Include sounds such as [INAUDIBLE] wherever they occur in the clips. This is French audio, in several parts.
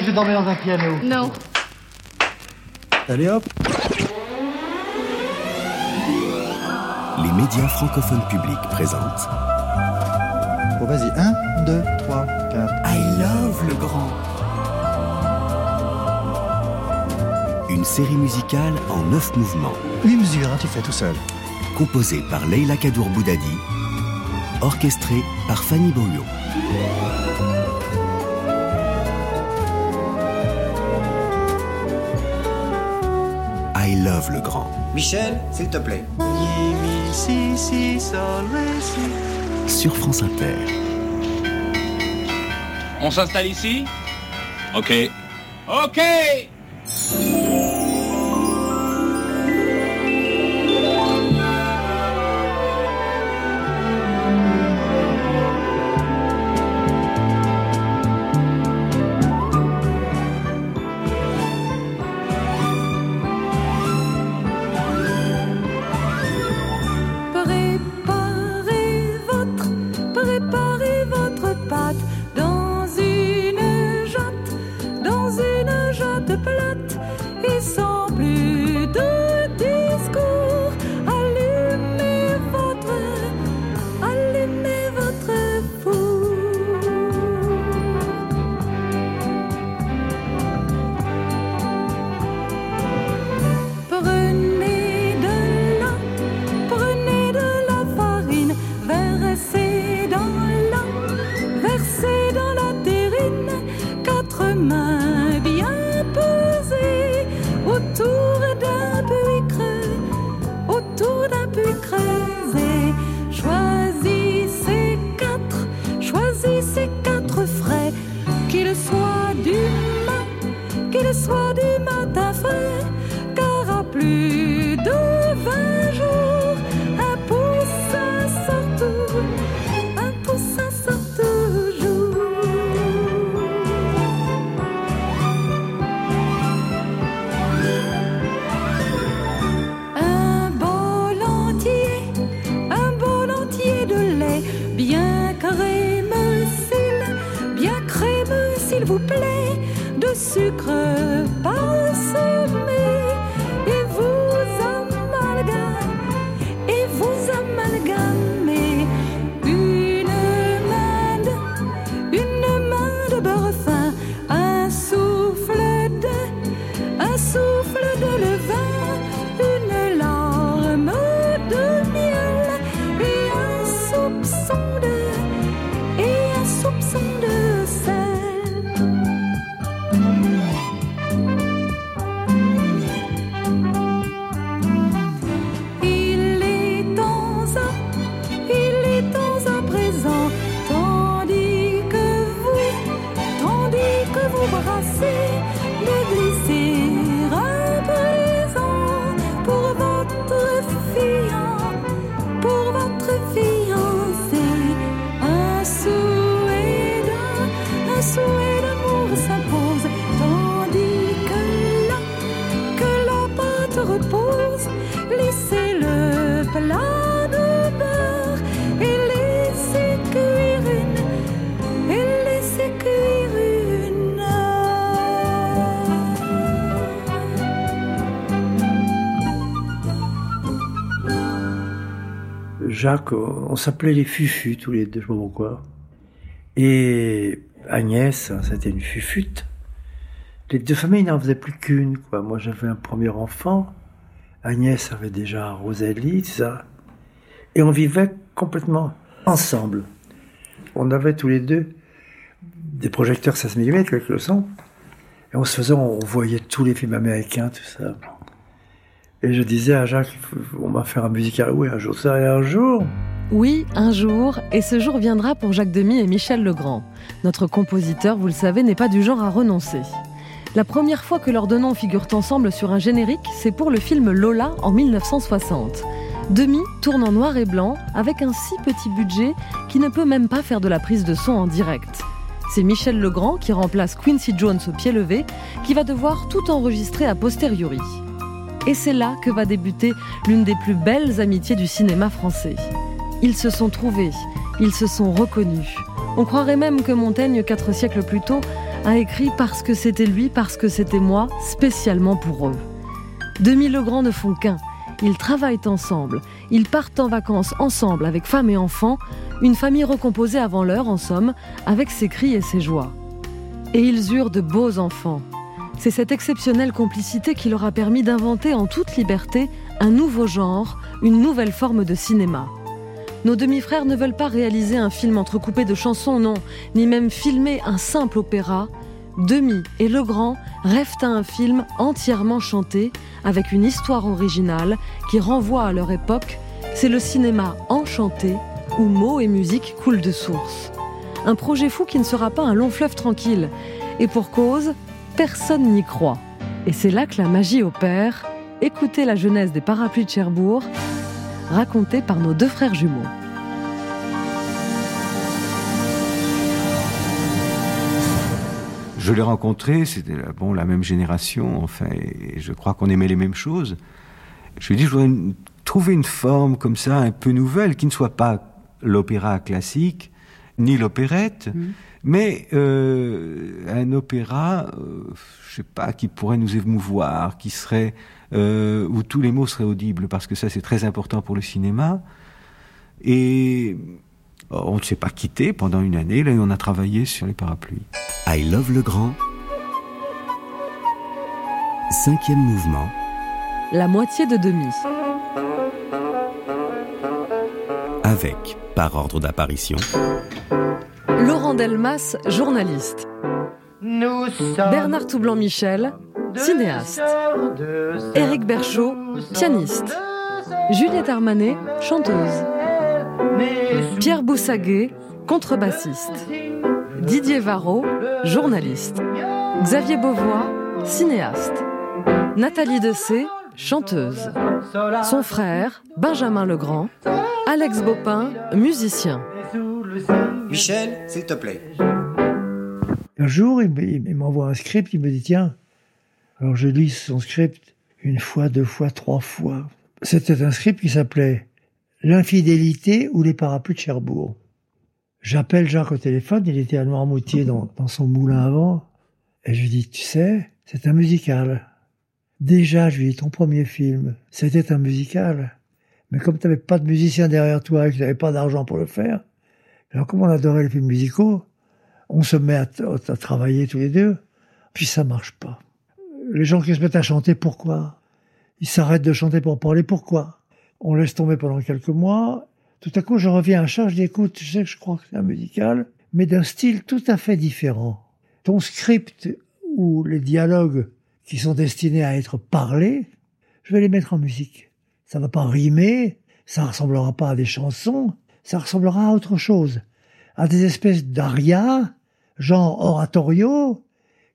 que je dormais dans un piano. Non. Allez hop Les médias francophones publics présentent Bon, vas-y. 1, 2, 3, 4. I Love le Grand. Une série musicale en neuf mouvements, 8 mesures, hein, tu fais tout seul. composée par Leila Kadour Boudadi, orchestrée par Fanny Boyo. Love le Grand. Michel, s'il te plaît. Sur France Inter. On s'installe ici? Ok. Ok Jacques, on s'appelait les Fufus tous les deux, je sais pas pourquoi. Et Agnès, c'était une fufute. Les deux familles n'en faisaient plus qu'une. Moi, j'avais un premier enfant. Agnès avait déjà Rosalie, ça. Et on vivait complètement ensemble. On avait tous les deux des projecteurs 16 mm avec le son. Et on se faisait, on voyait tous les films américains, tout ça. Et je disais à Jacques, on va faire un musical. Oui, un jour, ça, un jour. Oui, un jour, et ce jour viendra pour Jacques Demy et Michel Legrand. Notre compositeur, vous le savez, n'est pas du genre à renoncer. La première fois que leurs deux noms figurent ensemble sur un générique, c'est pour le film Lola en 1960. Demi tourne en noir et blanc avec un si petit budget qui ne peut même pas faire de la prise de son en direct. C'est Michel Legrand qui remplace Quincy Jones au pied levé, qui va devoir tout enregistrer a posteriori. Et c'est là que va débuter l'une des plus belles amitiés du cinéma français. Ils se sont trouvés, ils se sont reconnus. On croirait même que Montaigne, quatre siècles plus tôt, a écrit Parce que c'était lui, parce que c'était moi, spécialement pour eux. Demi Legrand ne font qu'un. Ils travaillent ensemble. Ils partent en vacances ensemble avec femmes et enfants. Une famille recomposée avant l'heure, en somme, avec ses cris et ses joies. Et ils eurent de beaux enfants. C'est cette exceptionnelle complicité qui leur a permis d'inventer en toute liberté un nouveau genre, une nouvelle forme de cinéma. Nos demi-frères ne veulent pas réaliser un film entrecoupé de chansons, non, ni même filmer un simple opéra. Demi et Legrand rêvent à un film entièrement chanté, avec une histoire originale qui renvoie à leur époque. C'est le cinéma enchanté, où mots et musique coulent de source. Un projet fou qui ne sera pas un long fleuve tranquille. Et pour cause, personne n'y croit. Et c'est là que la magie opère. Écoutez la jeunesse des parapluies de Cherbourg, racontée par nos deux frères jumeaux. Je l'ai rencontré, c'était bon, la même génération, enfin, et je crois qu'on aimait les mêmes choses. Je lui ai dit, je voudrais une- trouver une forme comme ça, un peu nouvelle, qui ne soit pas l'opéra classique, ni l'opérette, mais euh, un opéra, euh, je sais pas, qui pourrait nous émouvoir, qui serait euh, où tous les mots seraient audibles, parce que ça c'est très important pour le cinéma. Et oh, on ne s'est pas quitté pendant une année, là, et on a travaillé sur les parapluies. I Love le Grand. Cinquième mouvement. La moitié de demi. Avec, par ordre d'apparition, Laurent Delmas, journaliste. Bernard Toublan-Michel, cinéaste. Éric Berchaud, pianiste. Juliette Armanet, chanteuse. Pierre Boussaguet, contrebassiste. Didier Varro, journaliste. Xavier Beauvois, cinéaste. Nathalie Dessay, chanteuse. Son frère, Benjamin Legrand. Alex Bopin, musicien. Michel, s'il te plaît. Un jour, il me- il m'envoie un script, il me dit tiens. Alors je lis son script une fois, deux fois, trois fois. C'était un script qui s'appelait L'infidélité ou les parapluies de Cherbourg. J'appelle Jacques au téléphone, il était à Noirmoutier dans, dans son moulin avant, et je lui dis tu sais, c'est un musical. Déjà, je lui dis ton premier film, c'était un musical. Mais comme tu n'avais pas de musicien derrière toi et que tu n'avais pas d'argent pour le faire, alors comme on adorait les films musicaux, on se met à, travailler tous les deux, puis ça marche pas. Les gens qui se mettent à chanter, pourquoi? Ils s'arrêtent de chanter pour parler, pourquoi? On laisse tomber pendant quelques mois. Tout à coup, je reviens à charge, je dis, je sais que je crois que c'est un musical, mais d'un style tout à fait différent. Ton script ou les dialogues qui sont destinés à être parlés, je vais les mettre en musique. Ça va pas rimer, ça ressemblera pas à des chansons, ça ressemblera à autre chose, à des espèces d'arias, genre oratoriaux,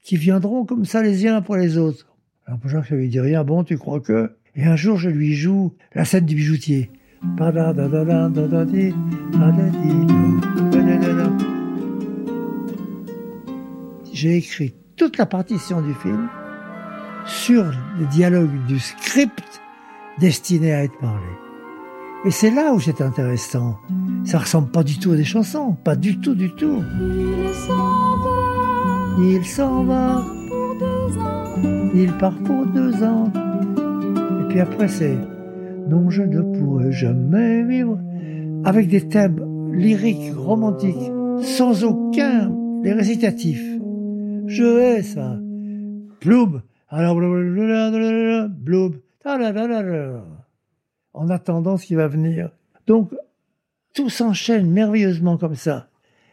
qui viendront comme ça les uns pour les autres. Alors pour Jacques, ça lui dit rien, bon, tu crois que... Et un jour, je lui joue la scène du bijoutier. J'ai écrit toute la partition du film sur les dialogues du script destiné à être parlé. Et c'est là où c'est intéressant. Ça ressemble pas du tout à des chansons, pas du tout, du tout. Il s'en va Il s'en va, pour deux ans. il part pour deux ans. Et puis après c'est Non, je ne pourrai jamais vivre. Avec des thèmes lyriques, romantiques, sans aucun les récitatifs. Je hais ça. Bloom. Alors, bloom. En attendant ce qui va venir. Donc, tout s'enchaîne merveilleusement comme ça.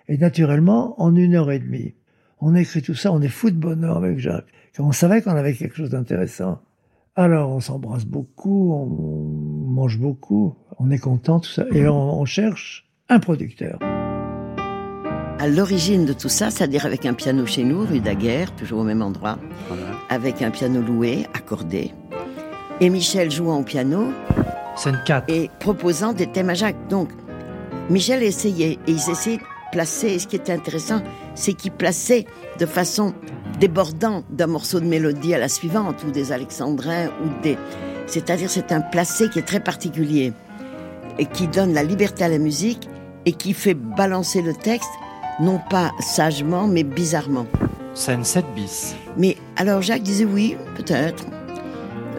Et naturellement, en une heure et demie. On écrit tout ça, on est fou de bonheur avec Jacques. Quand on savait qu'on avait quelque chose d'intéressant. Alors, on s'embrasse beaucoup, on mange beaucoup, on est content, tout ça. Et on, on cherche un producteur. À l'origine de tout ça, c'est-à-dire avec un piano chez nous, rue Daguerre, toujours au même endroit, avec un piano loué, accordé, et Michel jouant au piano Scène 4. et proposant des thèmes à Jacques. Donc, Michel essayait, et il essayait de placer, et ce qui était intéressant, c'est qu'il plaçait de façon débordante d'un morceau de mélodie à la suivante, ou des alexandrins, ou des... C'est-à-dire, c'est un placé qui est très particulier, et qui donne la liberté à la musique, et qui fait balancer le texte, non pas sagement, mais bizarrement. Scène 7 bis. Mais alors Jacques disait oui, peut-être.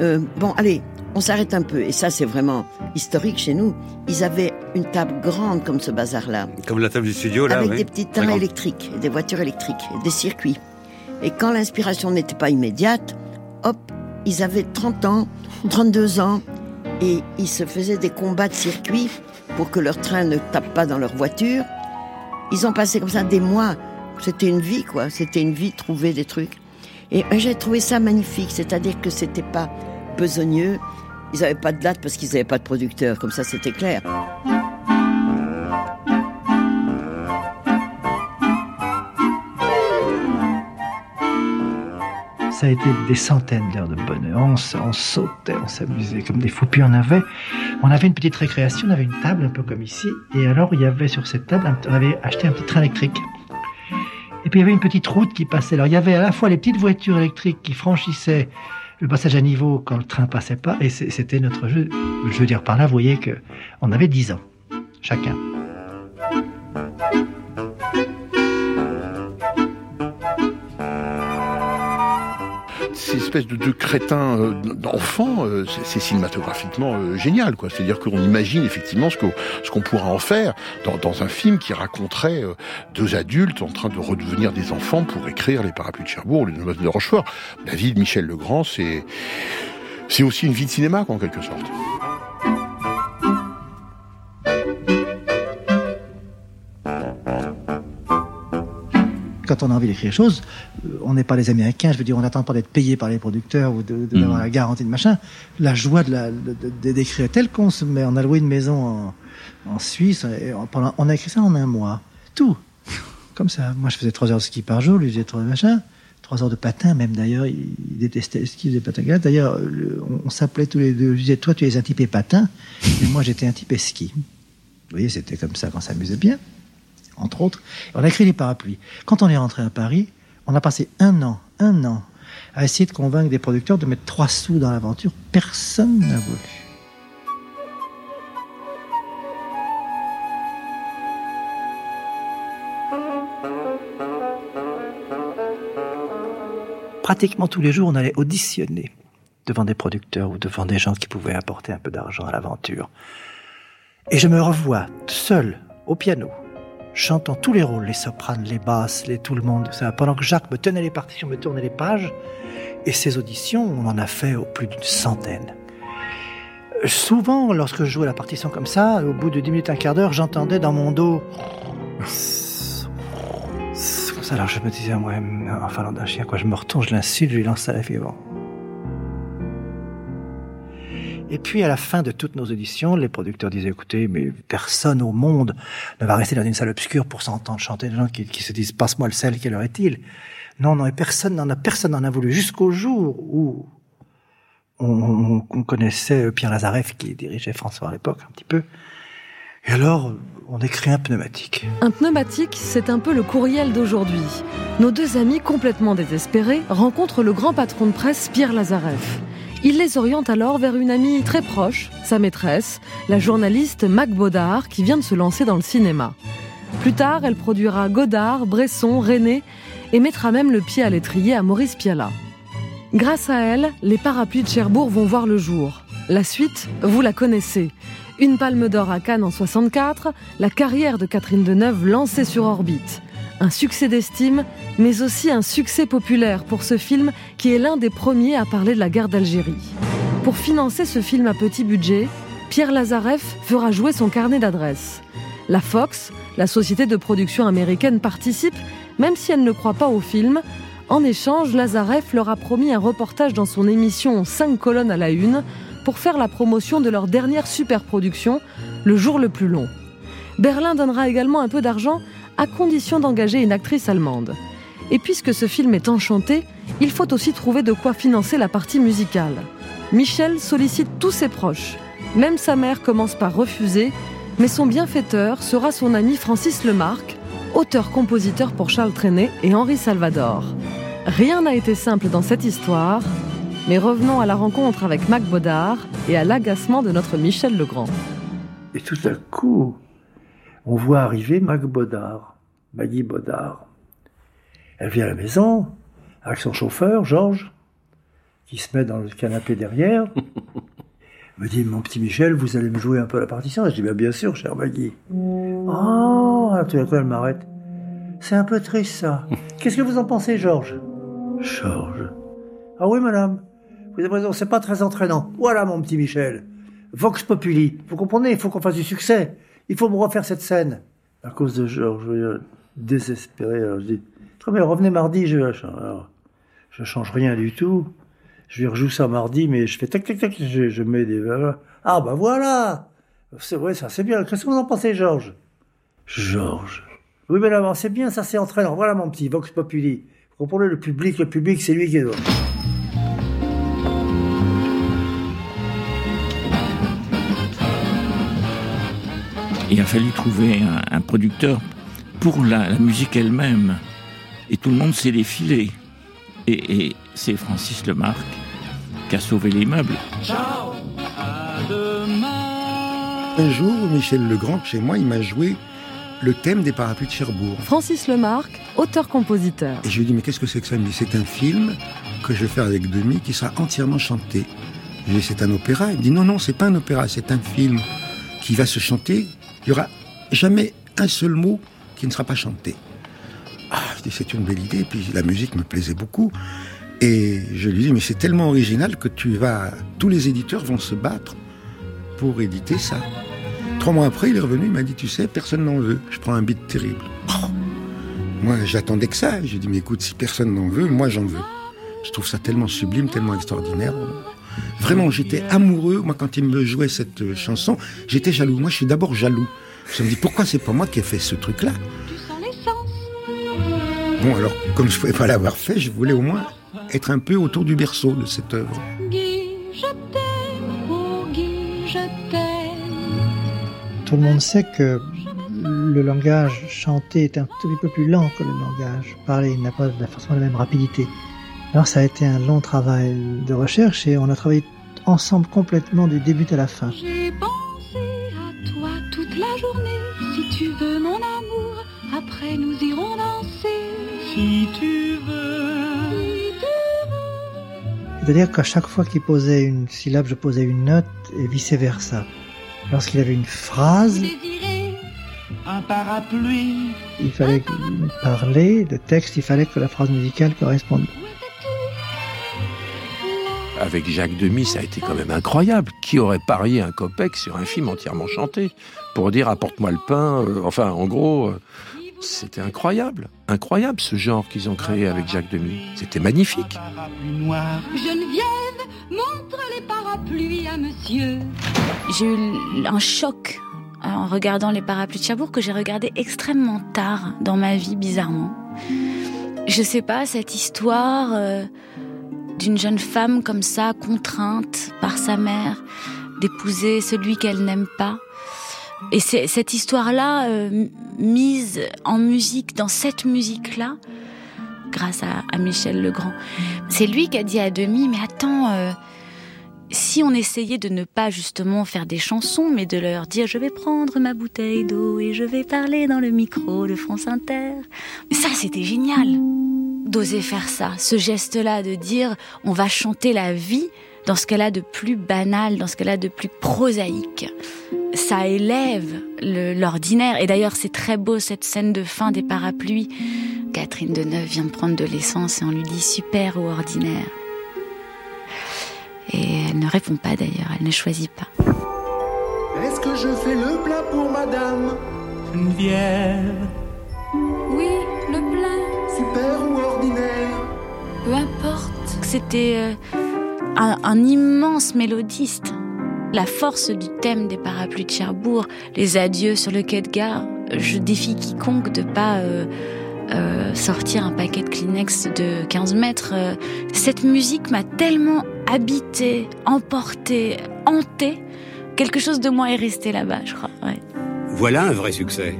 Euh, bon, allez, on s'arrête un peu. Et ça, c'est vraiment historique chez nous. Ils avaient une table grande comme ce bazar-là. Comme la table du studio, là, Avec oui. des petits trains électriques, des voitures électriques, des circuits. Et quand l'inspiration n'était pas immédiate, hop, ils avaient 30 ans, 32 ans, et ils se faisaient des combats de circuit pour que leur train ne tape pas dans leur voiture. Ils ont passé comme ça des mois. C'était une vie, quoi. C'était une vie de trouver des trucs. Et euh, j'ai trouvé ça magnifique. C'est-à-dire que c'était pas besogneux. Ils n'avaient pas de date parce qu'ils n'avaient pas de producteur. Comme ça, c'était clair. Ça a été des centaines d'heures de bonheur. On, on sautait, on s'amusait comme des fous. Puis on avait, on avait une petite récréation, on avait une table un peu comme ici. Et alors il y avait sur cette table, on avait acheté un petit train électrique. Et puis il y avait une petite route qui passait. Alors il y avait à la fois les petites voitures électriques qui franchissaient le passage à niveau quand le train passait pas. Et c'était notre jeu. Je veux dire par là, vous voyez que on avait 10 ans chacun. Ces espèces de, de crétins euh, d'enfants, euh, c'est- cinématographiquement euh, génial, quoi. C'est-à-dire qu'on imagine effectivement ce qu'on ce qu'on pourra en faire dans, un film qui raconterait deux adultes en train de redevenir des enfants pour écrire Les Parapluies de Cherbourg ou Les Noces de Rochefort. La vie de Michel Legrand, c'est c'est aussi une vie de cinéma, en quelque sorte. Quand on a envie d'écrire quelque chose, euh, on n'est pas les Américains, je veux dire, on n'attend pas d'être payé par les producteurs ou de- de- d'avoir Mhm. la garantie de machin. La joie de la, d'écrire telle qu'on se met, on a loué une maison en, en Suisse, et on, a écrit ça en un mois. Tout. Comme ça. Moi, je faisais trois heures de ski par jour, lui, faisait trois machin. Trois heures de patin, même d'ailleurs, il, détestait le ski, il faisait patin. D'ailleurs, le- on, on s'appelait tous les deux. Je disais, toi, tu es un type et patin, et moi, j'étais un type et ski. Vous voyez, c'était comme ça qu'on s'amusait bien entre autres. On a écrit les parapluies. Quand on est rentré à Paris, on a passé un an, un an, à essayer de convaincre des producteurs de mettre trois sous dans l'aventure. Personne n'a voulu. Pratiquement tous les jours, on allait auditionner devant des producteurs ou devant des gens qui pouvaient apporter un peu d'argent à l'aventure. Et je me revois seul au piano, chantant tous les rôles, les sopranes, les basses, les tout le monde, ça, pendant que Jacques me tenait les partitions, me tournait les pages. Et ces auditions, on en a fait au plus d'une centaine. Souvent, lorsque je jouais la partition comme ça, au bout de dix minutes, un quart d'heure, j'entendais dans mon dos. [SNIFFS] [SNIFFS] [SNIFFS] Alors je me disais, ouais, enfin, d'un chien, quoi, je me retourne, je l'insulte, je lui lance à la. Et puis, à la fin de toutes nos auditions, les producteurs disaient, écoutez, mais personne au monde ne va rester dans une salle obscure pour s'entendre chanter des gens qui, se disent, passe-moi le sel, quelle heure est-il? Non, non, et personne n'en a, personne n'en a voulu jusqu'au jour où on, on- on connaissait Pierre Lazareff qui dirigeait François à l'époque, un petit peu. Et alors, on écrit un pneumatique. Un pneumatique, c'est un peu le courriel d'aujourd'hui. Nos deux amis, complètement désespérés, rencontrent le grand patron de presse, Pierre Lazareff. Il les oriente alors vers une amie très proche, sa maîtresse, la journaliste Mac Baudard, qui vient de se lancer dans le cinéma. Plus tard, elle produira Godard, Bresson, René et mettra même le pied à l'étrier à Maurice Pialat. Grâce à elle, les parapluies de Cherbourg vont voir le jour. La suite, vous la connaissez. Une palme d'or à Cannes en 64, la carrière de Catherine Deneuve lancée sur orbite. Un succès d'estime, mais aussi un succès populaire pour ce film qui est l'un des premiers à parler de la guerre d'Algérie. Pour financer ce film à petit budget, Pierre Lazareff fera jouer son carnet d'adresses. La Fox, la société de production américaine, participe, même si elle ne croit pas au film. En échange, Lazareff leur a promis un reportage dans son émission 5 colonnes à la une pour faire la promotion de leur dernière superproduction, Le jour le plus long. Berlin donnera également un peu d'argent à condition d'engager une actrice allemande. Et puisque ce film est enchanté, il faut aussi trouver de quoi financer la partie musicale. Michel sollicite tous ses proches. Même sa mère commence par refuser, mais son bienfaiteur sera son ami Francis Lemarque, auteur-compositeur pour Charles Trenet et Henri Salvador. Rien n'a été simple dans cette histoire, mais revenons à la rencontre avec Mac Baudard et à l'agacement de notre Michel Legrand. Et tout à coup, on voit arriver Mac Baudard, Maggie Baudard. Elle vient à la maison avec son chauffeur, Georges, qui se met dans le canapé derrière. Elle [LAUGHS] me dit, mon petit Michel, vous allez me jouer un peu la partition Je dis, bien, bien sûr, cher Maggie. Oh, tout d'un coup, elle m'arrête. C'est un peu triste, ça. [LAUGHS] Qu'est-ce que vous en pensez, Georges? Georges. Ah oui, madame. Vous avez raison, c'est pas très entraînant. Voilà, mon petit Michel. Vox Populi. Vous comprenez, il faut qu'on fasse du succès. Il faut me refaire cette scène. À cause de Georges, désespéré. Alors je dis, très bien, revenez mardi, je, alors, je change rien du tout. Je lui rejoue ça mardi, mais je fais tac, tac, tac, je, mets des... Ah, bah voilà C'est vrai, ça, c'est bien. Qu'est-ce que vous en pensez, Georges? Georges. Oui, mais là, c'est bien, ça, c'est entraînant. Voilà, mon petit Vox Populi. Comprenez, le public, le public, c'est lui qui est... Il a fallu trouver un, un producteur pour la, la musique elle-même. Et tout le monde s'est défilé. Et, et c'est Francis Lemarque qui a sauvé l'immeuble. Ciao, à demain. Un jour, Michel Legrand, chez moi, il m'a joué le thème des parapluies de Cherbourg. Francis Lemarque, auteur-compositeur. Et je lui ai dit, mais qu'est-ce que c'est que ça? Il me dit, c'est un film que je vais faire avec Demi qui sera entièrement chanté. Je lui ai dit, c'est un opéra? Il me dit, non, non, c'est pas un opéra, c'est un film qui va se chanter. Il y aura jamais un seul mot qui ne sera pas chanté. Ah, je dis, c'est une belle idée. Puis la musique me plaisait beaucoup. Et je lui dis, mais c'est tellement original que tu vas, tous les éditeurs vont se battre pour éditer ça. Trois mois après, il est revenu, il m'a dit, tu sais, personne n'en veut. Je prends un beat terrible. Oh. Moi, j'attendais que ça. J'ai dit, mais écoute, si personne n'en veut, moi j'en veux. Je trouve ça tellement sublime, tellement extraordinaire. Vraiment, j'étais amoureux. Moi, quand il me jouait cette chanson, j'étais jaloux. Moi, je suis d'abord jaloux. Je me dis, pourquoi c'est pas moi qui ai fait ce truc-là? Bon, alors, comme je pouvais pas l'avoir fait, je voulais au moins être un peu autour du berceau de cette œuvre. Oh. Tout le monde sait que le langage chanté est un tout petit peu plus lent que le langage parlé. Il n'a pas forcément la même rapidité. Alors ça a été un long travail de recherche et on a travaillé ensemble complètement du début à la fin. J'ai pensé à toi toute la journée. Si tu veux mon amour, après nous irons danser. Si tu veux. C'est-à-dire qu'à chaque fois qu'il posait une syllabe, je posais une note et vice-versa. Lorsqu'il avait une phrase, Désirer un parapluie. il fallait parler, le texte, il fallait que la phrase musicale corresponde. Avec Jacques Demy, ça a été quand même incroyable. Qui aurait parié un copec sur un film entièrement chanté pour dire apporte-moi le pain euh, Enfin, en gros, euh, c'était incroyable. Incroyable ce genre qu'ils ont créé avec Jacques Demy. C'était magnifique. Noir. Geneviève, montre les parapluies à monsieur. J'ai eu un choc en regardant les parapluies de Cherbourg que j'ai regardé extrêmement tard dans ma vie, bizarrement. Je sais pas, cette histoire euh, d'une jeune femme comme ça, contrainte par sa mère d'épouser celui qu'elle n'aime pas. Et cette histoire-là, euh, mise en musique, dans cette musique-là, grâce à, à Michel Legrand. C'est lui qui a dit à Demi, mais attends, euh, si on essayait de ne pas justement faire des chansons, mais de leur dire je vais prendre ma bouteille d'eau et je vais parler dans le micro de France Inter. Ça, c'était génial d'oser faire ça, ce geste-là de dire on va chanter la vie dans ce qu'elle a de plus banal, dans ce qu'elle a de plus prosaïque. Ça élève l'ordinaire. Et d'ailleurs, c'est très beau cette scène de fin des parapluies. Catherine Deneuve vient prendre de l'essence et on lui dit super ou ordinaire. Et elle ne répond pas d'ailleurs, elle ne choisit pas. Est-ce que je fais le plat pour madame? Geneviève. Peu importe. C'était euh, un, immense mélodiste. La force du thème des parapluies de Cherbourg, les adieux sur le quai de gare. Je défie quiconque de pas euh, euh, sortir un paquet de Kleenex de 15 mètres. Cette musique m'a tellement habité, emporté, hanté. Quelque chose de moi est resté là-bas, je crois. Voilà un vrai succès.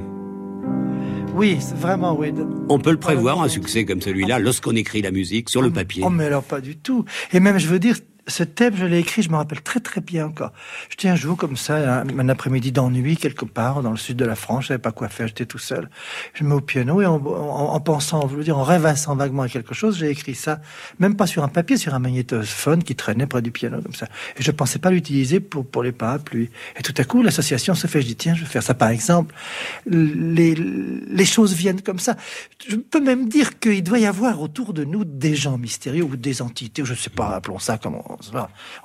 Oui, vraiment, oui. On peut le prévoir, un succès comme celui-là, lorsqu'on écrit la musique sur le papier. Oh, mais alors pas du tout. Et même, je veux dire, ce thème, je l'ai écrit, je me rappelle très très bien encore. J'étais un jour comme ça, un, après-midi d'ennui quelque part dans le sud de la France, je savais pas quoi faire, j'étais tout seul. Je me mets au piano et en, en, pensant, je veux dire, en rêvassant vaguement à quelque chose, j'ai écrit ça, même pas sur un papier, sur un magnétophone qui traînait près du piano comme ça. Et je pensais pas l'utiliser pour pour les parapluies. Et tout à coup, l'association se fait. Je dis tiens, je vais faire ça. Par exemple, les les choses viennent comme ça. Je peux même dire qu'il doit y avoir autour de nous des gens mystérieux ou des entités, je sais pas, appelons ça comme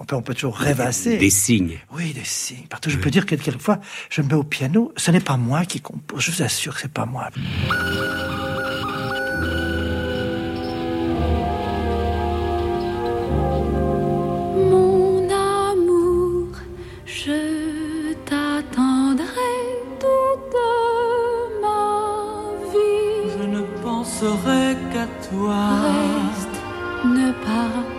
peut, on peut toujours rêvasser. Des signes. Oui, des signes. Partout, je peux dire que quelquefois, je me mets au piano, ce n'est pas moi qui compose, je vous assure que c'est pas moi. Mon amour, je t'attendrai toute ma vie. Je ne penserai qu'à toi. Reste, ne pars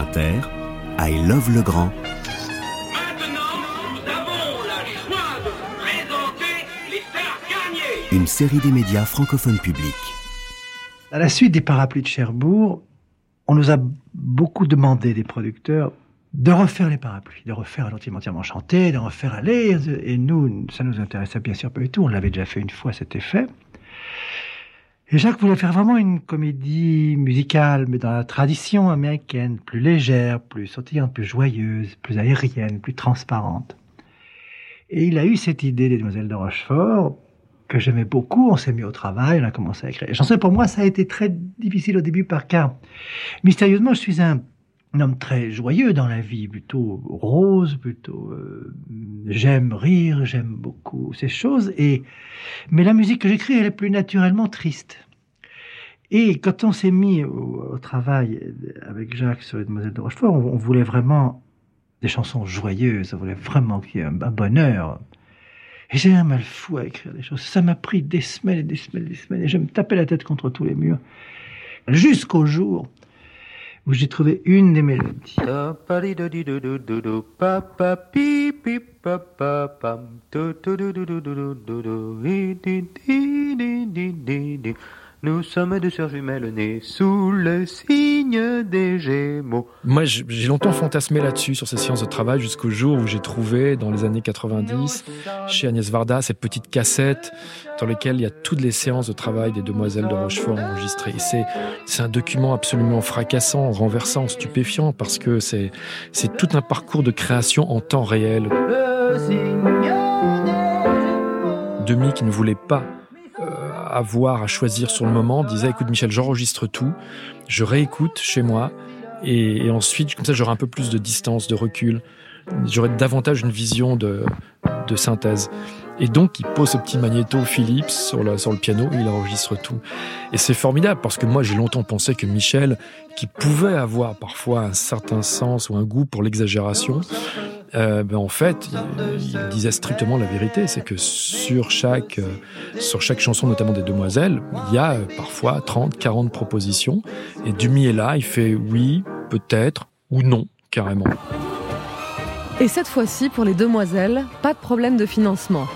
Inter, I Love le Grand. Une série des médias francophones publics. À la suite des parapluies de Cherbourg, on nous a beaucoup demandé des producteurs de refaire les parapluies, de refaire un entièrement entièrement chanté, de refaire aller. Et nous, ça nous intéressait bien sûr pas du tout. On l'avait déjà fait une fois, c'était fait. Et Jacques voulait faire vraiment une comédie musicale, mais dans la tradition américaine, plus légère, plus sautillante, plus joyeuse, plus aérienne, plus transparente. Et il a eu cette idée des Demoiselles de Rochefort, que j'aimais beaucoup. On s'est mis au travail, on a commencé à écrire. Et chanson, pour moi, ça a été très difficile au début, par car, mystérieusement, je suis un, un homme très joyeux dans la vie, plutôt rose, plutôt euh, j'aime rire, j'aime beaucoup ces choses. Et mais la musique que j'écris, elle est plus naturellement triste. Et quand on s'est mis au, travail avec Jacques sur les Demoiselles de Rochefort, on, on, voulait vraiment des chansons joyeuses, on voulait vraiment qu'il y ait un, un bonheur. Et j'ai un mal fou à écrire des choses. Ça m'a pris des semaines et des semaines et des semaines, et je me tapais la tête contre tous les murs. Jusqu'au jour où j'ai trouvé une des mélodies. Nous sommes deux sœurs jumelles nées sous le signe des Gémeaux. Moi, j'ai longtemps fantasmé là-dessus, sur ces séances de travail, jusqu'au jour où j'ai trouvé, dans les années 90, chez Agnès Varda, cette petite cassette dans laquelle il y a toutes les séances de travail des demoiselles de Rochefort enregistrées. C'est, c'est un document absolument fracassant, renversant, stupéfiant, parce que c'est, c'est tout un parcours de création en temps réel. Demi qui ne voulait pas avoir à choisir sur le moment, disait écoute Michel, j'enregistre tout, je réécoute chez moi et, ensuite comme ça j'aurai un peu plus de distance, de recul. J'aurais davantage une vision de, de synthèse. Et donc, il pose ce petit magnéto Philips sur sur le piano il enregistre tout. Et c'est formidable parce que moi, j'ai longtemps pensé que Michel, qui pouvait avoir parfois un certain sens ou un goût pour l'exagération, euh, ben en fait, il, disait strictement la vérité. C'est que sur chaque, euh, sur chaque chanson, notamment des Demoiselles, il y a euh, parfois 30, 40 propositions. Et Dumi est là, il fait oui, peut-être, ou non, carrément. Et cette fois-ci, pour les Demoiselles, pas de problème de financement.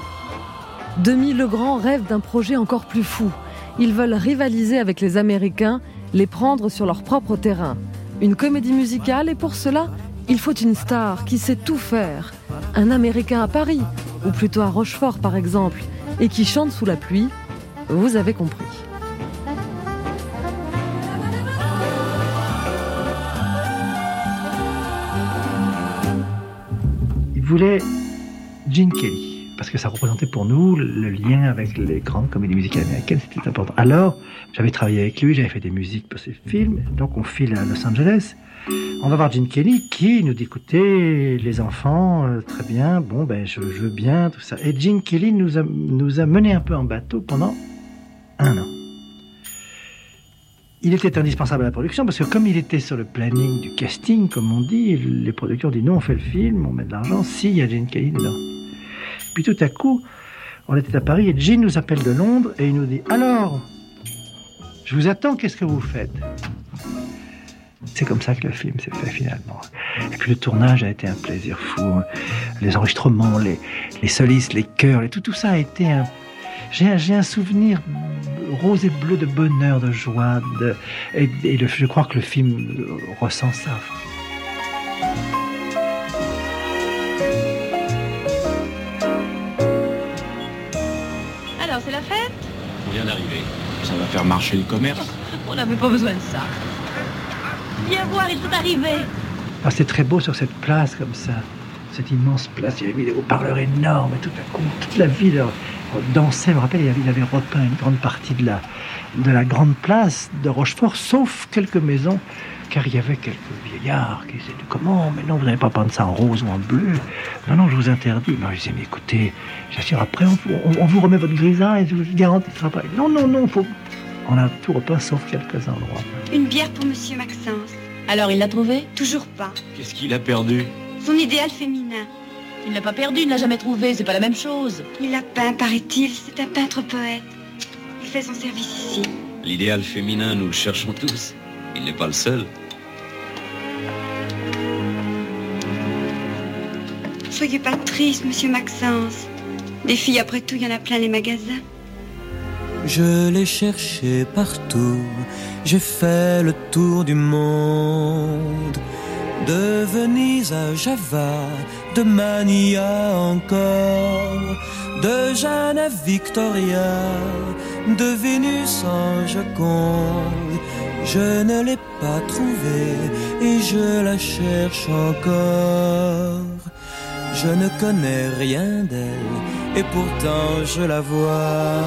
Demi Legrand rêve d'un projet encore plus fou. Ils veulent rivaliser avec les Américains, les prendre sur leur propre terrain. Une comédie musicale et pour cela, il faut une star qui sait tout faire. Un Américain à Paris, ou plutôt à Rochefort par exemple, et qui chante sous la pluie. Vous avez compris. Il voulait Gene Kelly, parce que ça représentait pour nous le lien avec les grandes comédies musicales américaines, c'était important. Alors, j'avais travaillé avec lui, j'avais fait des musiques pour ses films, donc on file à Los Angeles. On va voir Gene Kelly qui nous dit écoutez, les enfants, euh, très bien, bon, ben je, veux bien, tout ça. Et Gene Kelly nous a, nous a mené un peu en bateau pendant un an. Il était indispensable à la production parce que comme il était sur le planning du casting, comme on dit, les producteurs disent non, on fait le film, on met de l'argent, si, il y a Gene Kelly dedans. Puis tout à coup, on était à Paris et Gene nous appelle de Londres et il nous dit alors, je vous attends, qu'est-ce que vous faites? C'est comme ça que le film s'est fait finalement. Et puis le tournage a été un plaisir fou. Les enregistrements, les, les solistes, les chœurs, les, tout, tout ça a été un... J'ai un, un, souvenir rose et bleu de bonheur, de joie. De, et, et le, je crois que le film ressent ça. Alors, c'est la fête On vient d'arriver. Ça va faire marcher le commerce. [LAUGHS] On n'avait pas besoin de ça. Viens voir, il faut arriver. Ah, c'est très beau sur cette place comme ça. Cette immense place, il y avait des haut-parleurs énormes et tout à coup, toute la ville dansait. Je me rappelle, il avait, repeint une grande partie de la, de la grande place de Rochefort, sauf quelques maisons, car il y avait quelques vieillards qui disaient Comment Mais non, vous n'allez pas prendre ça en rose ou en bleu. Non, non, je vous interdis. Non, je disais Mais écoutez, j'assure, après, on, vous remet votre grisaille, je vous garantis que ça sera pas. Non, non, non, faut. On a tout repeint sauf quelques endroits. Une bière pour Monsieur Maxence. Alors, il l'a trouvé Toujours pas. Qu'est-ce qu'il a perdu? Son idéal féminin. Il ne l'a pas perdu, il ne l'a jamais trouvé, c'est pas la même chose. Il l'a peint, paraît-il, c'est un peintre poète. Il fait son service ici. L'idéal féminin, nous le cherchons tous. Il n'est pas le seul. Soyez pas triste, Monsieur Maxence. Des filles, après tout, il y en a plein les magasins. Je l'ai cherché partout, j'ai fait le tour du monde. De Venise à Java, de Mania encore, de Jeanne à Victoria, de Vénus en Joconde. Je ne l'ai pas trouvée et je la cherche encore. Je ne connais rien d'elle et pourtant je la vois.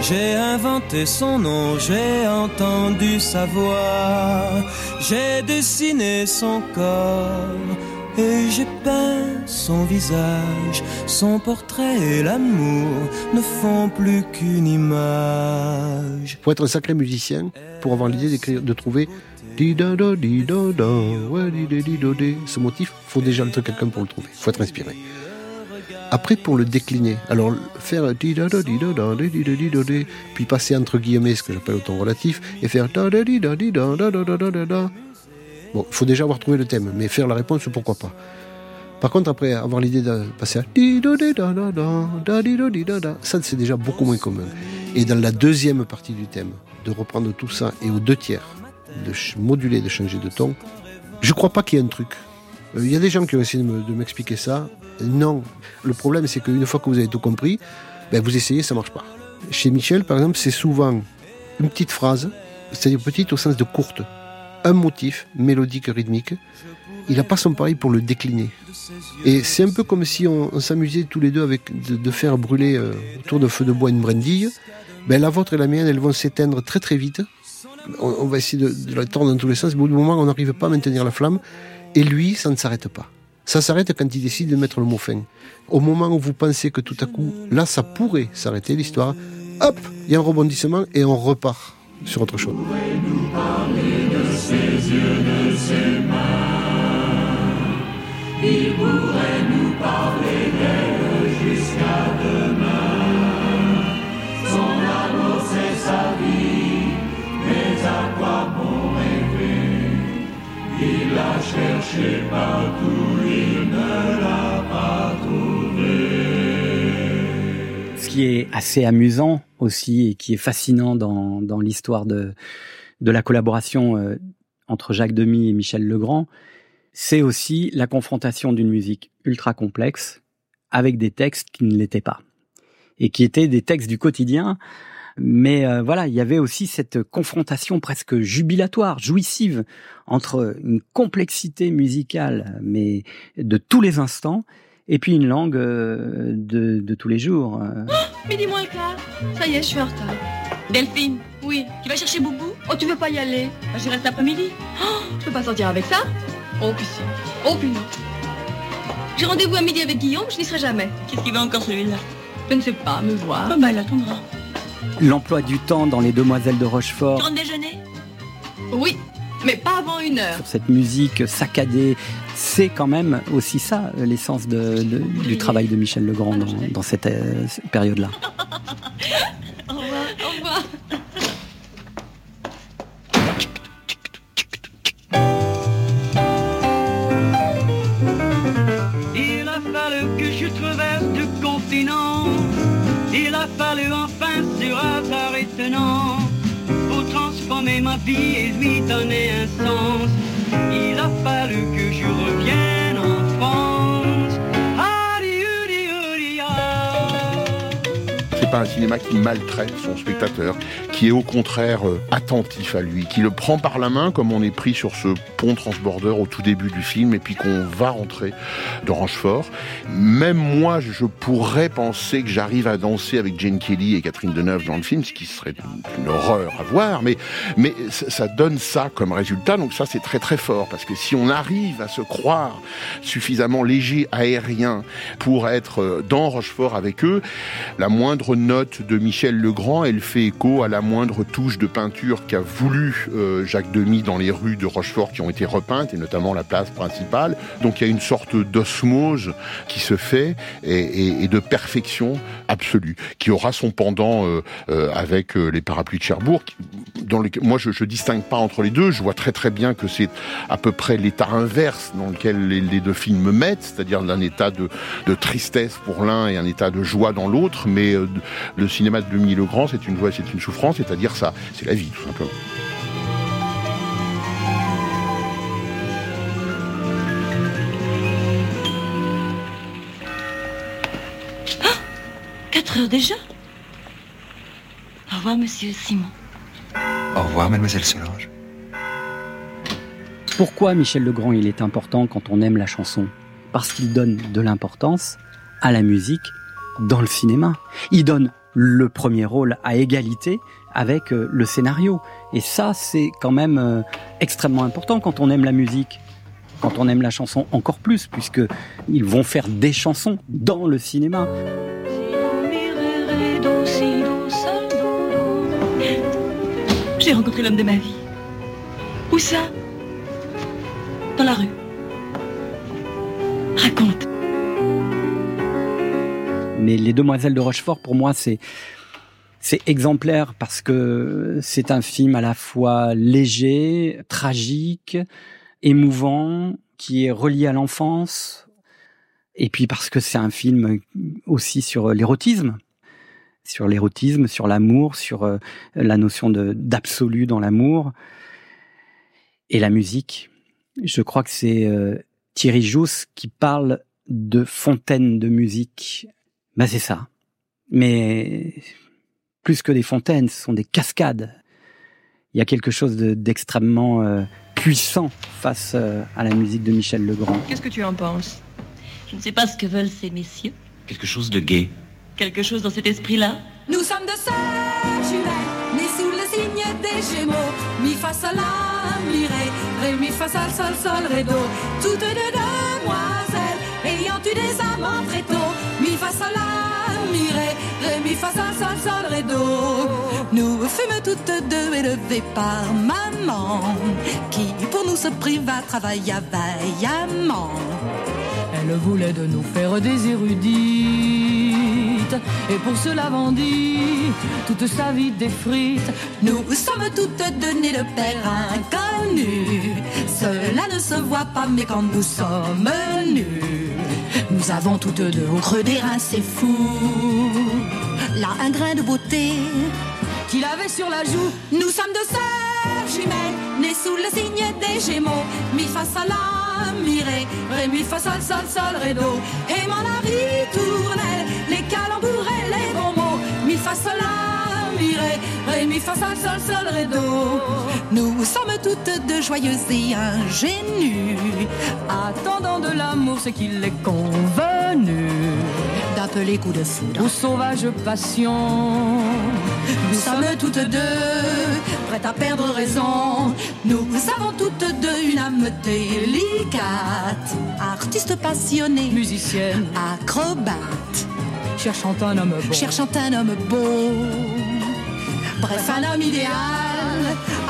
J'ai inventé son nom, j'ai entendu sa voix, j'ai dessiné son corps et j'ai peint son visage. Son portrait et l'amour ne font plus qu'une image. Faut être un sacré musicien pour avoir l'idée d'écrire, de trouver ce motif. Faut déjà le quelqu'un pour le trouver. Faut être inspiré. Après, pour le décliner, alors faire puis passer entre guillemets ce que j'appelle le ton relatif et faire bon, faut déjà avoir trouvé le thème, mais faire la réponse, pourquoi pas. Par contre, après avoir l'idée de passer à ça c'est déjà beaucoup moins commun. Et dans la deuxième partie du thème, de reprendre tout ça et aux deux tiers, de moduler, de changer de ton, je crois pas qu'il y ait un truc. Il y a des gens qui ont essayé de m'expliquer ça. Non. Le problème, c'est qu'une fois que vous avez tout compris, ben, vous essayez, ça marche pas. Chez Michel, par exemple, c'est souvent une petite phrase, c'est-à-dire petite au sens de courte. Un motif, mélodique, rythmique. Il n'a pas son pareil pour le décliner. Et c'est un peu comme si on, s'amusait tous les deux avec de, faire brûler euh, autour d'un feu de bois une brindille. Ben, la vôtre et la mienne, elles vont s'éteindre très très vite. On, va essayer de, la tordre dans tous les sens, au bout du moment, on n'arrive pas à maintenir la flamme. Et lui, ça ne s'arrête pas. Ça s'arrête quand il décide de mettre le mot fin. Au moment où vous pensez que tout à coup, là, ça pourrait s'arrêter l'histoire, hop, il y a un rebondissement et on repart sur autre chose. Ce qui est assez amusant aussi et qui est fascinant dans, dans l'histoire de, de la collaboration euh, entre Jacques Demy et Michel Legrand, c'est aussi la confrontation d'une musique ultra complexe avec des textes qui ne l'étaient pas et qui étaient des textes du quotidien. Mais euh, voilà, il y avait aussi cette confrontation presque jubilatoire, jouissive entre une complexité musicale, mais de tous les instants, et puis une langue euh, de, de, tous les jours. Oh, midi moins le quart. Ça y est, je suis en retard. Delphine, oui. Tu vas chercher Boubou? Oh, tu veux pas y aller bah, Je reste l'après-midi. Oh, je peux pas sortir avec ça? Oh, puis si. Oh, puis non. J'ai rendez-vous à midi avec Guillaume, je n'y serai jamais. Qu'est-ce qu'il va encore celui-là? Je ne sais pas, me voir. Oh, bah, il attendra. L'emploi du temps dans Les Demoiselles de Rochefort. Rentres déjeuner Oui, mais pas avant une heure. Sur cette musique saccadée, c'est quand même aussi ça, l'essence de, de, du travail de Michel Legrand dans, dans cette euh, période-là. [LAUGHS] au revoir, au revoir. Il a fallu que je traverse le continent. Il a fallu enfin sur hasard étonnant pour transformer ma vie et lui donner un sens. Il a fallu que je revienne C'est pas un cinéma qui maltraite son spectateur, qui est au contraire euh, attentif à lui, qui le prend par la main comme on est pris sur ce pont transbordeur au tout début du film et puis qu'on va rentrer dans Rochefort. Même moi, je pourrais penser que j'arrive à danser avec Jane Kelly et Catherine Deneuve dans le film, ce qui serait une, horreur à voir, mais, mais ça donne ça comme résultat, donc ça c'est très très fort, parce que si on arrive à se croire suffisamment léger, aérien, pour être euh, dans Rochefort avec eux, la moindre note de Michel Legrand, elle fait écho à la moindre touche de peinture qu'a voulu euh, Jacques Demy dans les rues de Rochefort qui ont été repeintes, et notamment la place principale. Donc il y a une sorte d'osmose qui se fait et, de perfection absolue, qui aura son pendant euh, euh, avec les parapluies de Cherbourg. Moi, je, je distingue pas entre les deux. Je vois très très bien que c'est à peu près l'état inverse dans lequel les, deux films me mettent, c'est-à-dire un état de, de, tristesse pour l'un et un état de joie dans l'autre. Mais le cinéma de Demi Legrand, c'est une joie, c'est une souffrance, c'est-à-dire ça, c'est la vie, tout simplement. Ah 4 heures déjà? Au revoir, monsieur Simon. Au revoir, mademoiselle Solange. Pourquoi Michel Legrand il est important quand on aime la chanson? Parce qu'il donne de l'importance à la musique dans le cinéma. Il donne le premier rôle à égalité avec euh, le scénario. Et ça, c'est quand même euh, extrêmement important quand on aime la musique. Quand on aime la chanson encore plus, puisque ils vont faire des chansons dans le cinéma. J'ai rencontré l'homme de ma vie. Où ça? Dans la rue. Raconte. Mais Les Demoiselles de Rochefort, pour moi, c'est c'est exemplaire parce que c'est un film à la fois léger, tragique, émouvant, qui est relié à l'enfance, et puis parce que c'est un film aussi sur l'érotisme, sur l'érotisme, sur l'amour, sur euh, la notion d'absolu dans l'amour, et la musique. Je crois que c'est euh, Thierry Jousse qui parle de fontaine de musique ben c'est ça. Mais plus que des fontaines, ce sont des cascades. Il y a quelque chose d'extrêmement euh, puissant face euh, à la musique de Michel Legrand. Qu'est-ce que tu en penses? Je ne sais pas ce que veulent ces messieurs. Quelque chose de gai. Quelque chose dans cet esprit-là? Nous sommes de sœurs jumelles, nées sous le signe des Gémeaux. Mi fa sol la mi ré, ré mi fa sol sol sol ré do. Toutes deux deux demoiselle ayant eu des amants très tôt. Toutes deux élevées par maman, qui pour nous se priva travailla vaillamment. Elle voulait de nous faire des érudites, et pour cela vendit toute sa vie des frites. Nous sommes toutes deux nées de père inconnu. Cela ne se voit pas, mais quand nous sommes nus, nous avons toutes deux au creux des reins, c'est fou. Là, un grain de beauté qu'il avait sur la joue. Nous sommes deux sœurs jumelles, nées sous le signe des Gémeaux. Mi fa sol la mi ré, ré mi fa sol sol sol ré. Et mon ritournelle, les calembours et les bons mots. Mi fa sol la mi ré, ré mi fa sol sol sol ré. Nous sommes toutes deux joyeuses et ingénues, attendant de l'amour ce qu'il est convenu d'appeler coup de foudre ou sauvage passion. Nous sommes toutes deux prêtes à perdre raison. Nous avons toutes deux une âme délicate, artiste passionnée, musicienne, acrobate, cherchant un homme beau, cherchant un homme beau. Bref, un homme idéal,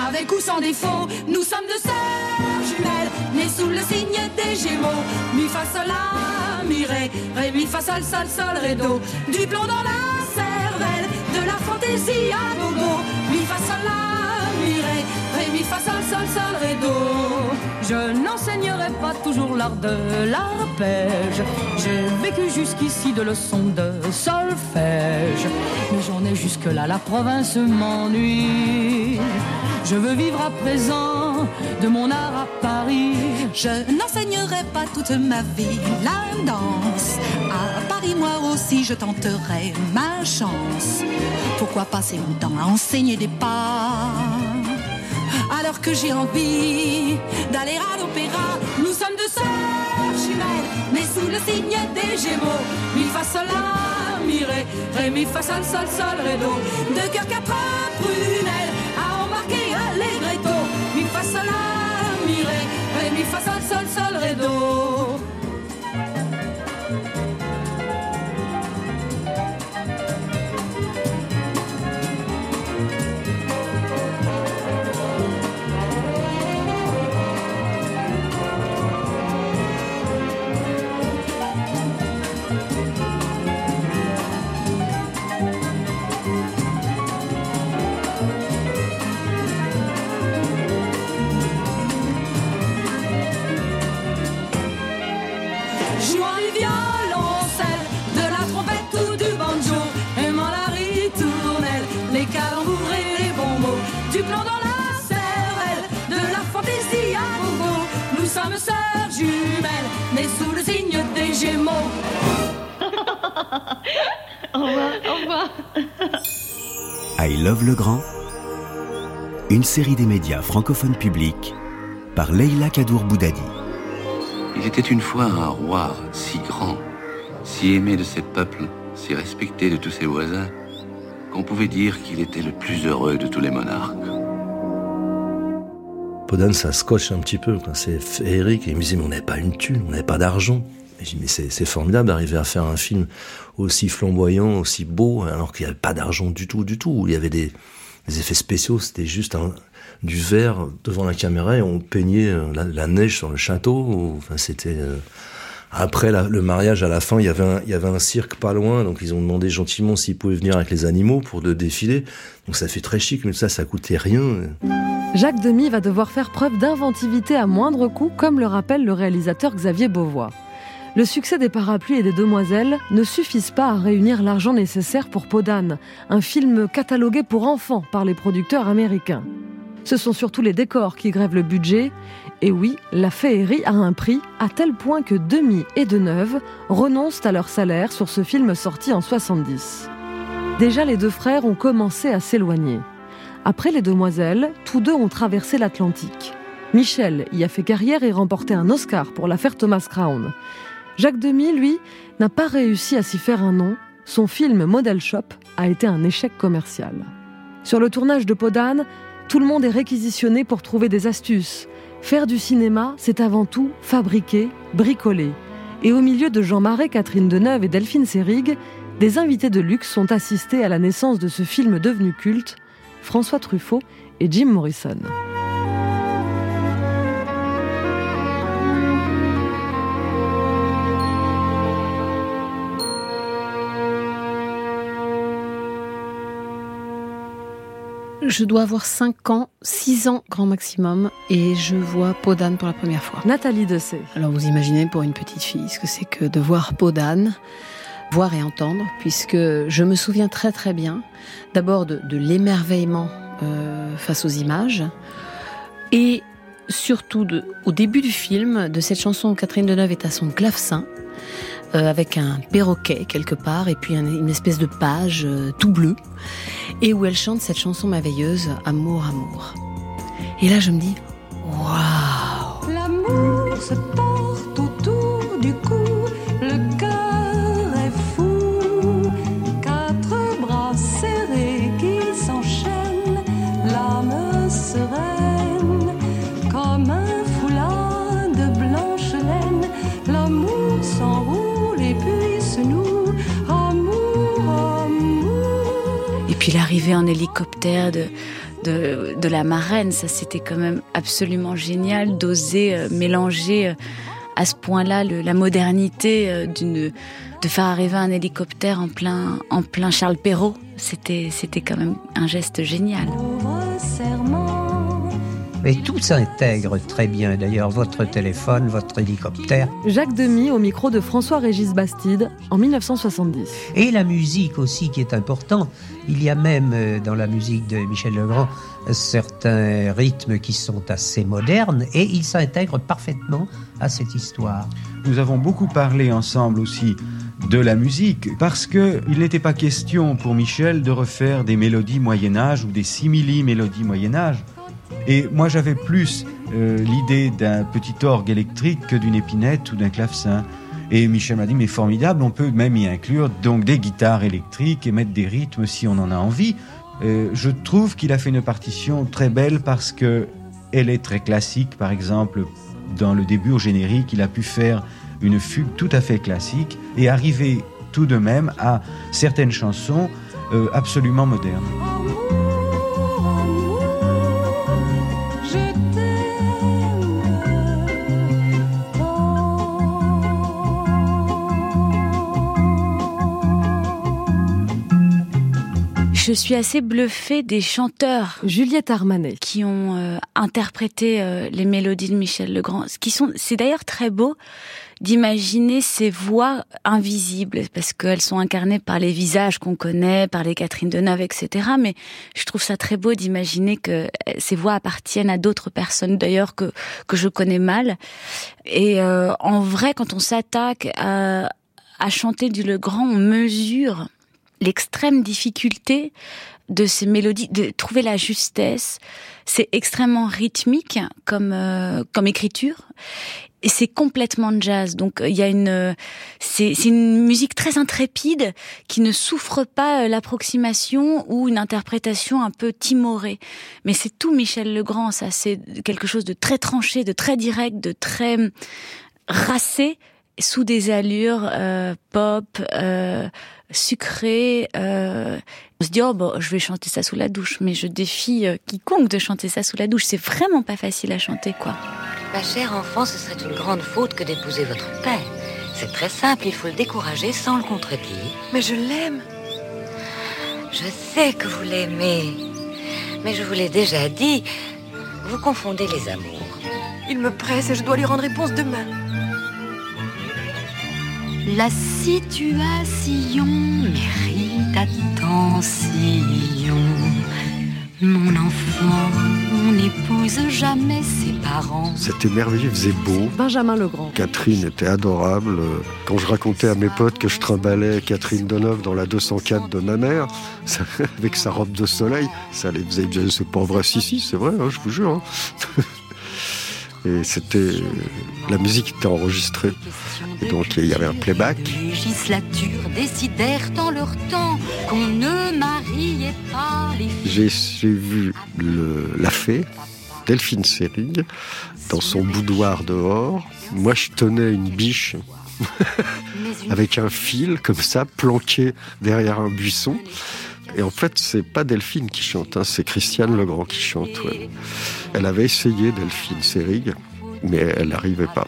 avec ou sans défaut. Nous sommes deux sœurs sous le signe des Gémeaux. Mi fa sol la mi ré, ré mi fa sol sol sol ré. Du plomb dans la cervelle, de la fantaisie à gogo. Mi fa sol la mi ré, ré mi fa sol sol sol ré. Je n'enseignerai pas toujours l'art de l'arpège. J'ai vécu jusqu'ici de leçons de solfège. Mais j'en ai jusque-là, la province m'ennuie. Je veux vivre à présent de mon art à Paris. Je n'enseignerai pas toute ma vie la danse. À Paris, moi aussi, je tenterai ma chance. Pourquoi passer mon temps à enseigner des pas alors que j'ai envie d'aller à l'opéra. Nous sommes deux sœurs jumelles, nées sous le signe des Gémeaux. Mi fa sol la mi ré, ré mi fa sol sol sol ré do. Deux cœurs quatre prunelles fa sol sol sol ré. Sommes sœurs jumelles, nées sous le signe des Gémeaux. [LAUGHS] Au revoir, au revoir. I Love le Grand, une série des médias francophones publics par Leila Kadour Boudadi. Il était une fois un roi si grand, si aimé de ses peuples, si respecté de tous ses voisins, qu'on pouvait dire qu'il était le plus heureux de tous les monarques. Podane, ça scotche un petit peu. C'est féerique. Et il me disait, mais on n'avait pas une thune, on n'avait pas d'argent. Et je dis, mais c'est formidable d'arriver à faire un film aussi flamboyant, aussi beau, alors qu'il n'y avait pas d'argent du tout, du tout. Il y avait des, effets spéciaux, c'était juste du verre devant la caméra et on peignait euh, la, la neige sur le château. Enfin, c'était. euh, Après le mariage, à la fin, il y, avait un, cirque pas loin, donc ils ont demandé gentiment s'ils pouvaient venir avec les animaux pour le défiler. Donc ça fait très chic, mais ça, ça coûtait rien. Jacques Demy va devoir faire preuve d'inventivité à moindre coût, comme le rappelle le réalisateur Xavier Beauvois. Le succès des parapluies et des demoiselles ne suffisent pas à réunir l'argent nécessaire pour Podane, un film catalogué pour enfants par les producteurs américains. Ce sont surtout les décors qui grèvent le budget. Et oui, la féerie a un prix, à tel point que Demi et Deneuve renoncent à leur salaire sur ce film sorti en 70. Déjà, les deux frères ont commencé à s'éloigner. Après les demoiselles, tous deux ont traversé l'Atlantique. Michel y a fait carrière et remporté un Oscar pour l'affaire Thomas Crown. Jacques Demy, lui, n'a pas réussi à s'y faire un nom. Son film Model Shop a été un échec commercial. Sur le tournage de Podane, tout le monde est réquisitionné pour trouver des astuces. Faire du cinéma, c'est avant tout fabriquer, bricoler. Et au milieu de Jean Marais, Catherine Deneuve et Delphine Seyrig, des invités de luxe sont assistés à la naissance de ce film devenu culte, François Truffaut et Jim Morrison. Je dois avoir 5 ans, 6 ans grand maximum, et je vois Podane pour la première fois. Nathalie Dessay. Alors vous imaginez pour une petite fille ce que c'est que de voir Podane, voir et entendre, puisque je me souviens très très bien d'abord de, de l'émerveillement euh, face aux images, et surtout de, au début du film, de cette chanson où Catherine Deneuve est à son clavecin, euh, avec un perroquet quelque part, et puis un- une espèce de page euh, tout bleu, et où elle chante cette chanson merveilleuse, Amour, amour. Et là je me dis, waouh. L'amour se porte autour du cou, l'arrivée en hélicoptère de, la marraine, ça c'était quand même absolument génial d'oser euh, mélanger euh, à ce point-là la modernité euh, d'une de faire arriver un hélicoptère en plein en plein Charles Perrault. C'était c'était quand même un geste génial. Mais tout s'intègre très bien. D'ailleurs, votre téléphone, votre hélicoptère. Jacques Demy au micro de François-Régis Bastide en 1970. Et la musique aussi qui est importante. Il y a même euh, dans la musique de Michel Legrand certains rythmes qui sont assez modernes et ils s'intègrent parfaitement à cette histoire. Nous avons beaucoup parlé ensemble aussi de la musique parce que il n'était pas question pour Michel de refaire des mélodies Moyen Âge ou des simili mélodies Moyen Âge. Et moi j'avais plus euh, l'idée d'un petit orgue électrique que d'une épinette ou d'un clavecin. Et Michel m'a dit mais formidable, on peut même y inclure donc des guitares électriques et mettre des rythmes si on en a envie. Euh, je trouve qu'il a fait une partition très belle parce que elle est très classique. Par exemple, dans le début au générique, il a pu faire une fugue tout à fait classique et arriver tout de même à certaines chansons euh, absolument modernes. Je suis assez bluffée des chanteurs. Juliette Armanet. Qui ont euh, interprété euh, les mélodies de Michel Legrand. Ce qui sont, c'est d'ailleurs très beau d'imaginer ces voix invisibles parce qu'elles sont incarnées par les visages qu'on connaît, par les Catherine Deneuve, etc. Mais je trouve ça très beau d'imaginer que euh, ces voix appartiennent à d'autres personnes d'ailleurs que que je connais mal. Et euh, en vrai, quand on s'attaque à, à chanter du Legrand, on mesure l'extrême difficulté de ces mélodies, de trouver la justesse. C'est extrêmement rythmique comme euh, comme écriture et c'est complètement jazz. Donc il y a une c'est c'est une musique très intrépide qui ne souffre pas euh, l'approximation ou une interprétation un peu timorée. Mais c'est tout Michel Legrand, ça c'est quelque chose de très tranché, de très direct, de très racé sous des allures euh, pop, euh, sucrées. Euh, on se dit oh bon, je vais chanter ça sous la douche, mais je défie euh, quiconque de chanter ça sous la douche. C'est vraiment pas facile à chanter, quoi. Ma chère enfant, ce serait une grande faute que d'épouser votre père. C'est très simple, il faut le décourager sans le contredire. Mais je l'aime. Je sais que vous l'aimez, mais je vous l'ai déjà dit, vous confondez les amours. Il me presse et je dois lui rendre réponse demain. La situation mérite attention. Mon enfant n'épouse jamais ses parents. C'était merveilleux, il faisait beau. Benjamin Legrand. Catherine était adorable. Quand je racontais à mes potes que je trimballais Catherine Deneuve dans la 204 de ma mère, ça- [LAUGHS] avec sa robe de soleil, ça les faisait bien. C'est pas vrai, si, si, c'est vrai, hein, je vous jure. hein. [LAUGHS] Et c'était. La musique était enregistrée. Et donc il y avait un playback. Les législatures décidèrent en leur temps qu'on ne mariait pas les filles. J'ai vu le, la fée Delphine Seyrig dans son boudoir dehors. Moi, je tenais une biche [LAUGHS] avec un fil comme ça, planqué derrière un buisson. Et en fait, c'est pas Delphine qui chante, hein, c'est Christiane Legrand qui chante. Elle avait essayé Delphine Seyrig, mais elle n'arrivait pas.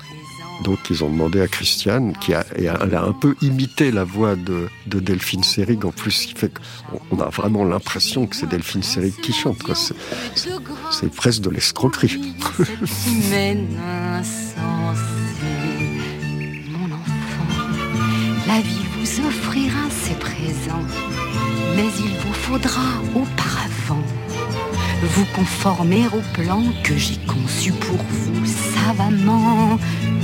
Donc ils ont demandé à Christiane, qui a, et elle a un peu imité la voix de, de Delphine Seyrig, en plus, qui fait qu'on a vraiment l'impression que c'est Delphine Seyrig qui chante. C'est- presque de l'escroquerie. [LAUGHS] la vie vous offrira ses présents, mais il vous faudra auparavant vous conformer au plan que j'ai conçu pour vous savamment.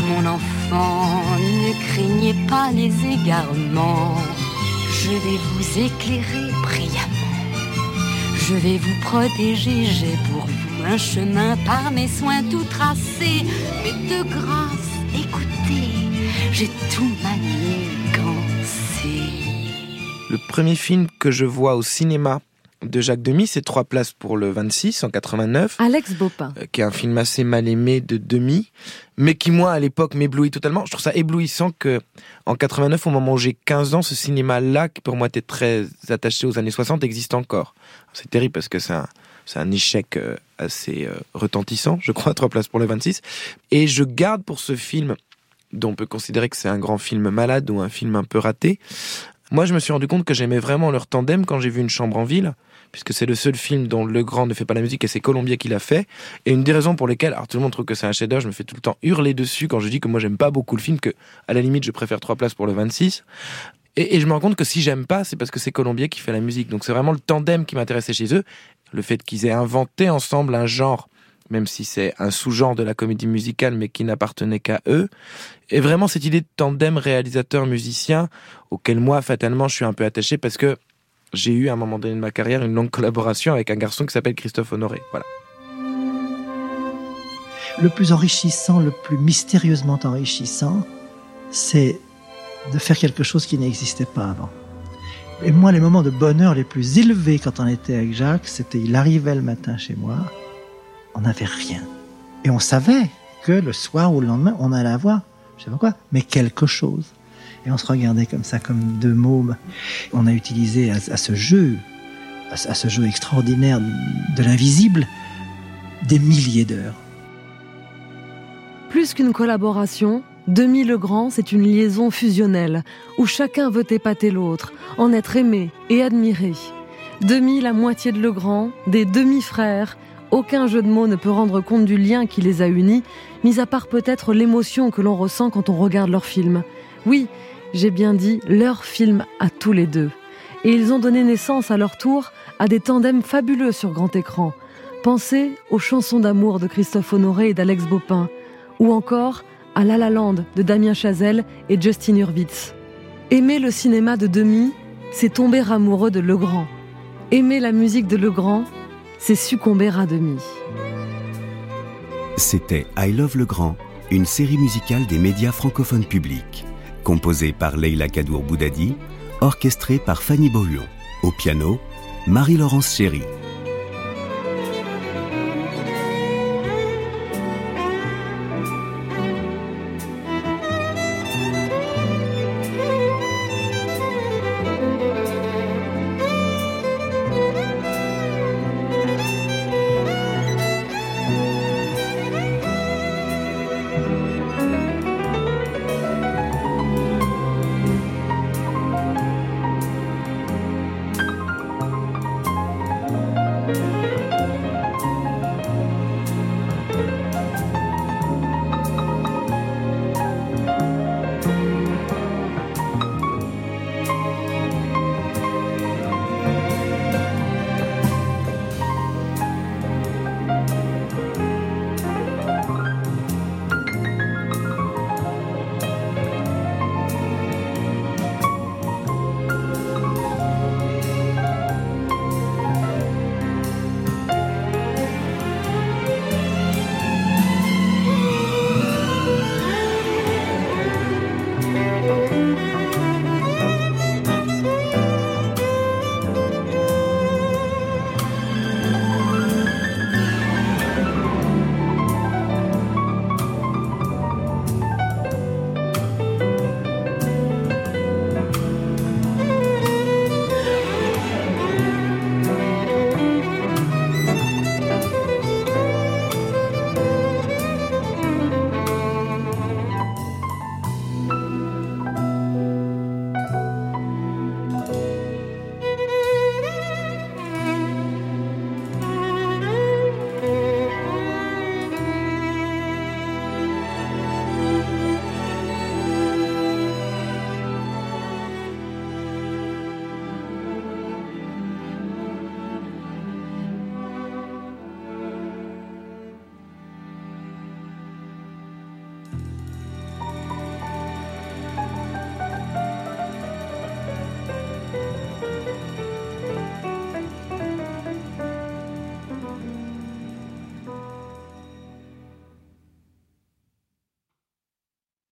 Mon enfant, ne craignez pas les égarements, je vais vous éclairer brillamment. Je vais vous protéger, j'ai pour vous un chemin par mes soins tout tracé. Mais de grâce, écoutez, j'ai tout manigancé. Le premier film que je vois au cinéma de Jacques Demy, c'est Trois places pour le 26 en 89. Alex Bopin. euh, qui est un film assez mal aimé de Demy, mais qui moi à l'époque m'éblouit totalement. Je trouve ça éblouissant que en 89, au moment où j'ai 15 ans, ce cinéma-là, qui pour moi était très attaché aux années 60, existe encore. C'est terrible parce que c'est un, c'est un échec euh, assez euh, retentissant, je crois, Trois places pour le 26. Et je garde pour ce film, dont on peut considérer que c'est un grand film malade ou un film un peu raté, moi je me suis rendu compte que j'aimais vraiment leur tandem quand j'ai vu Une chambre en ville, puisque c'est le seul film dont Le Grand ne fait pas la musique et c'est Colombier qui l'a fait. Et une des raisons pour lesquelles, alors tout le monde trouve que c'est un chef-d'œuvre, je me fais tout le temps hurler dessus quand je dis que moi j'aime pas beaucoup le film, que à la limite je préfère trois places pour le 26. Et, et je me rends compte que si j'aime pas, c'est parce que c'est Colombier qui fait la musique. Donc c'est vraiment le tandem qui m'intéressait chez eux, le fait qu'ils aient inventé ensemble un genre, même si c'est un sous-genre de la comédie musicale, mais qui n'appartenait qu'à eux. Et vraiment cette idée de tandem réalisateur-musicien, auquel moi fatalement je suis un peu attaché parce que j'ai eu à un moment donné de ma carrière une longue collaboration avec un garçon qui s'appelle Christophe Honoré. Voilà. Le plus enrichissant, le plus mystérieusement enrichissant, c'est de faire quelque chose qui n'existait pas avant. Et moi, les moments de bonheur les plus élevés quand on était avec Jacques, c'était il arrivait le matin chez moi, on n'avait rien. Et on savait que le soir ou le lendemain, on allait avoir, je sais pas quoi, mais quelque chose. Et on se regardait comme ça, comme deux mômes. On a utilisé à, ce jeu, à, ce- à ce jeu extraordinaire de l'invisible, des milliers d'heures. Plus qu'une collaboration, Demi Legrand, c'est une liaison fusionnelle, où chacun veut épater l'autre, en être aimé et admiré. Demi, la moitié de Legrand, des demi-frères, aucun jeu de mots ne peut rendre compte du lien qui les a unis, mis à part peut-être l'émotion que l'on ressent quand on regarde leur film. Oui, j'ai bien dit leur film à tous les deux. Et ils ont donné naissance à leur tour à des tandems fabuleux sur grand écran. Pensez aux chansons d'amour de Christophe Honoré et d'Alex Bopin, ou encore à La La Land de Damien Chazelle et Justin Hurwitz. Aimer le cinéma de Demi, c'est tomber amoureux de Legrand. Aimer la musique de Legrand, c'est succomber à Demi. C'était I Love le Grand, une série musicale des médias francophones publics, composée par Leila Kadour Boudadi, orchestrée par Fanny Beaulion. Au piano, Marie-Laurence Chéry.